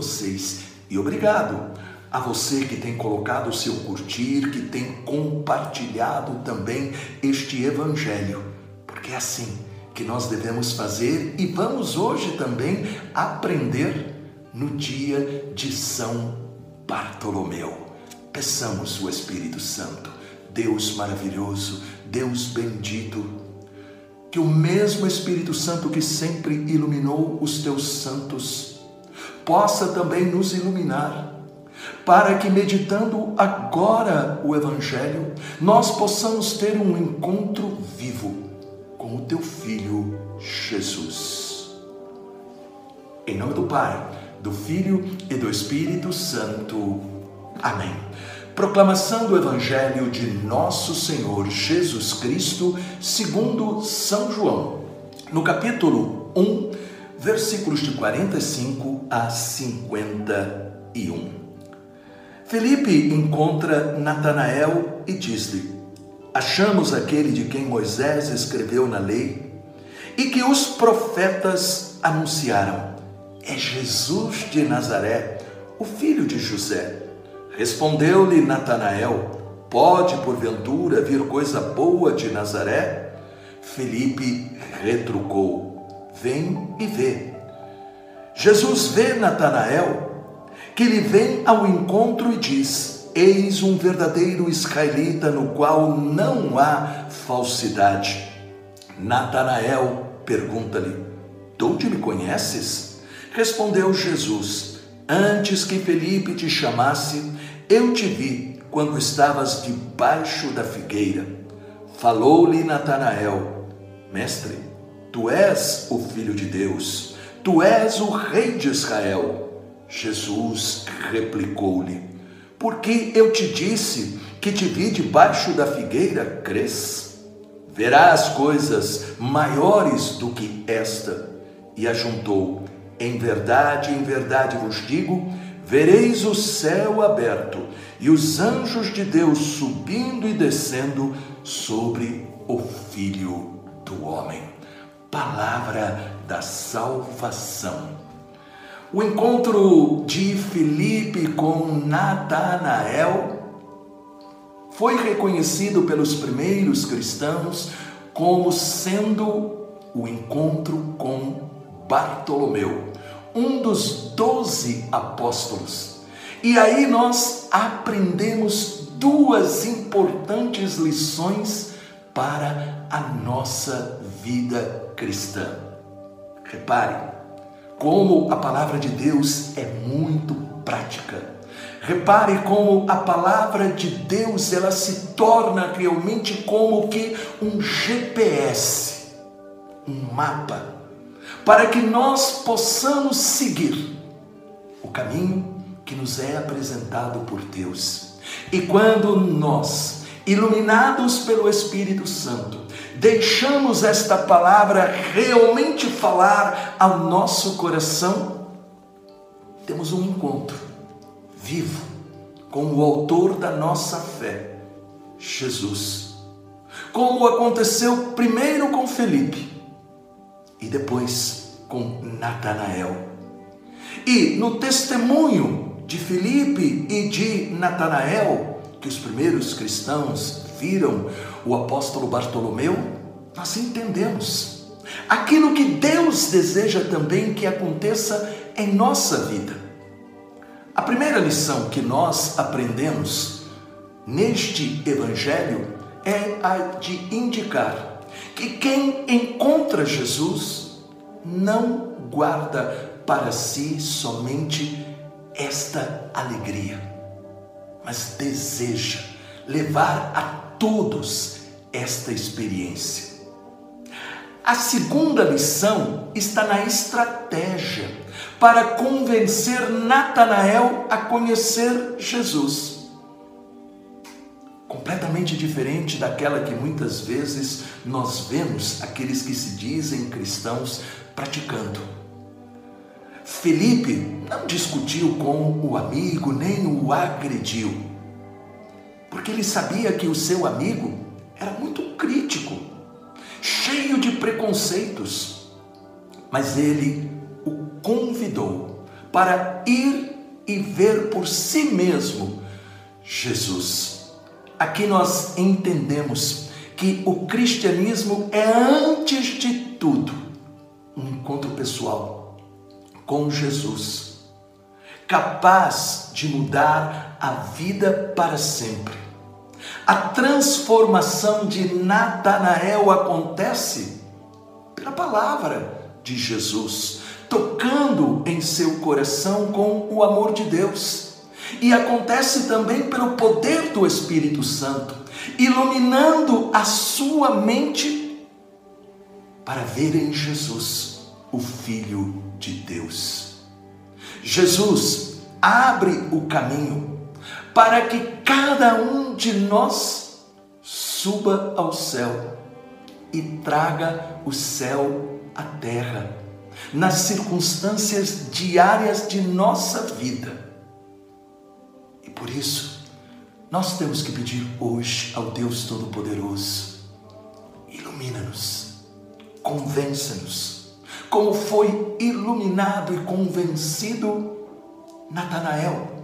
vocês. E obrigado a você que tem colocado o seu curtir, que tem compartilhado também este evangelho, porque é assim que nós devemos fazer e vamos hoje também aprender no dia de São Bartolomeu. Peçamos o Espírito Santo, Deus maravilhoso, Deus bendito, que o mesmo Espírito Santo que sempre iluminou os teus santos, possa também nos iluminar para que, meditando agora o Evangelho, nós possamos ter um encontro vivo com o teu Filho Jesus. Em nome do Pai, do Filho e do Espírito Santo. Amém. Proclamação do Evangelho de Nosso Senhor Jesus Cristo, segundo São João, no capítulo 1, versículos de 45 a 51. Felipe encontra Natanael e diz-lhe: Achamos aquele de quem Moisés escreveu na lei e que os profetas anunciaram. É Jesus de Nazaré, o filho de José. Respondeu-lhe Natanael: Pode porventura vir coisa boa de Nazaré? Felipe retrucou: Vem e vê. Jesus vê Natanael que lhe vem ao encontro e diz: Eis um verdadeiro israelita no qual não há falsidade. Natanael pergunta-lhe: De onde me conheces? Respondeu Jesus: Antes que Felipe te chamasse, eu te vi quando estavas debaixo da figueira. Falou-lhe Natanael: Mestre, tu és o filho de Deus, tu és o rei de Israel. Jesus replicou-lhe: Porque eu te disse que te vi debaixo da figueira, crês? Verás coisas maiores do que esta. E ajuntou: Em verdade, em verdade vos digo: vereis o céu aberto e os anjos de Deus subindo e descendo sobre o Filho do Homem. Palavra da salvação. O encontro de Filipe com Natanael foi reconhecido pelos primeiros cristãos como sendo o encontro com Bartolomeu, um dos doze apóstolos. E aí nós aprendemos duas importantes lições para a nossa vida cristã. Repare, como a palavra de Deus é muito prática. Repare como a palavra de Deus ela se torna realmente como que um GPS, um mapa, para que nós possamos seguir o caminho que nos é apresentado por Deus. E quando nós, iluminados pelo Espírito Santo, deixamos esta palavra realmente falar ao nosso coração, temos um encontro vivo com o autor da nossa fé, Jesus. Como aconteceu primeiro com Felipe e depois com Natanael. E no testemunho de Felipe e de Natanael, que os primeiros cristãos viram o apóstolo Bartolomeu, nós entendemos aquilo que Deus deseja também que aconteça em nossa vida. A primeira lição que nós aprendemos neste evangelho é a de indicar que quem encontra Jesus não guarda para si somente esta alegria, mas deseja levar a todos esta experiência. A segunda lição está na estratégia para convencer Natanael a conhecer Jesus. Completamente diferente daquela que muitas vezes nós vemos aqueles que se dizem cristãos praticando. Felipe não discutiu com o amigo nem o agrediu porque ele sabia que o seu amigo era muito crítico, cheio de preconceitos, mas ele o convidou para ir e ver por si mesmo Jesus. Aqui nós entendemos que o cristianismo é, antes de tudo, um encontro pessoal com Jesus, capaz de mudar a vida para sempre. A transformação de Natanael acontece pela palavra de Jesus, tocando em seu coração com o amor de Deus. E acontece também pelo poder do Espírito Santo, iluminando a sua mente para ver em Jesus o Filho de Deus. Jesus abre o caminho para que cada um de nós suba ao céu e traga o céu à terra, nas circunstâncias diárias de nossa vida. E por isso, nós temos que pedir hoje ao Deus Todo-Poderoso: ilumina-nos, convença-nos, como foi iluminado e convencido Natanael.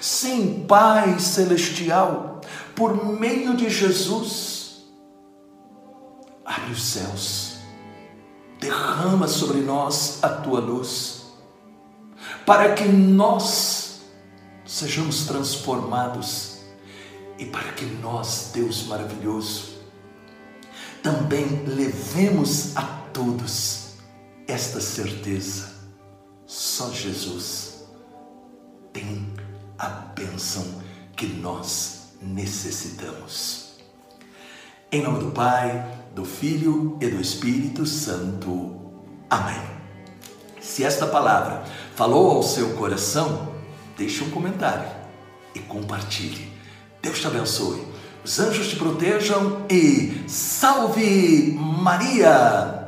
Sem Pai Celestial, por meio de Jesus, abre os céus, derrama sobre nós a tua luz, para que nós sejamos transformados e para que nós, Deus maravilhoso, também levemos a todos esta certeza. Só Jesus tem a bênção que nós necessitamos. Em nome do Pai, do Filho e do Espírito Santo. Amém. Se esta palavra falou ao seu coração, deixe um comentário e compartilhe. Deus te abençoe. Os anjos te protejam e salve Maria!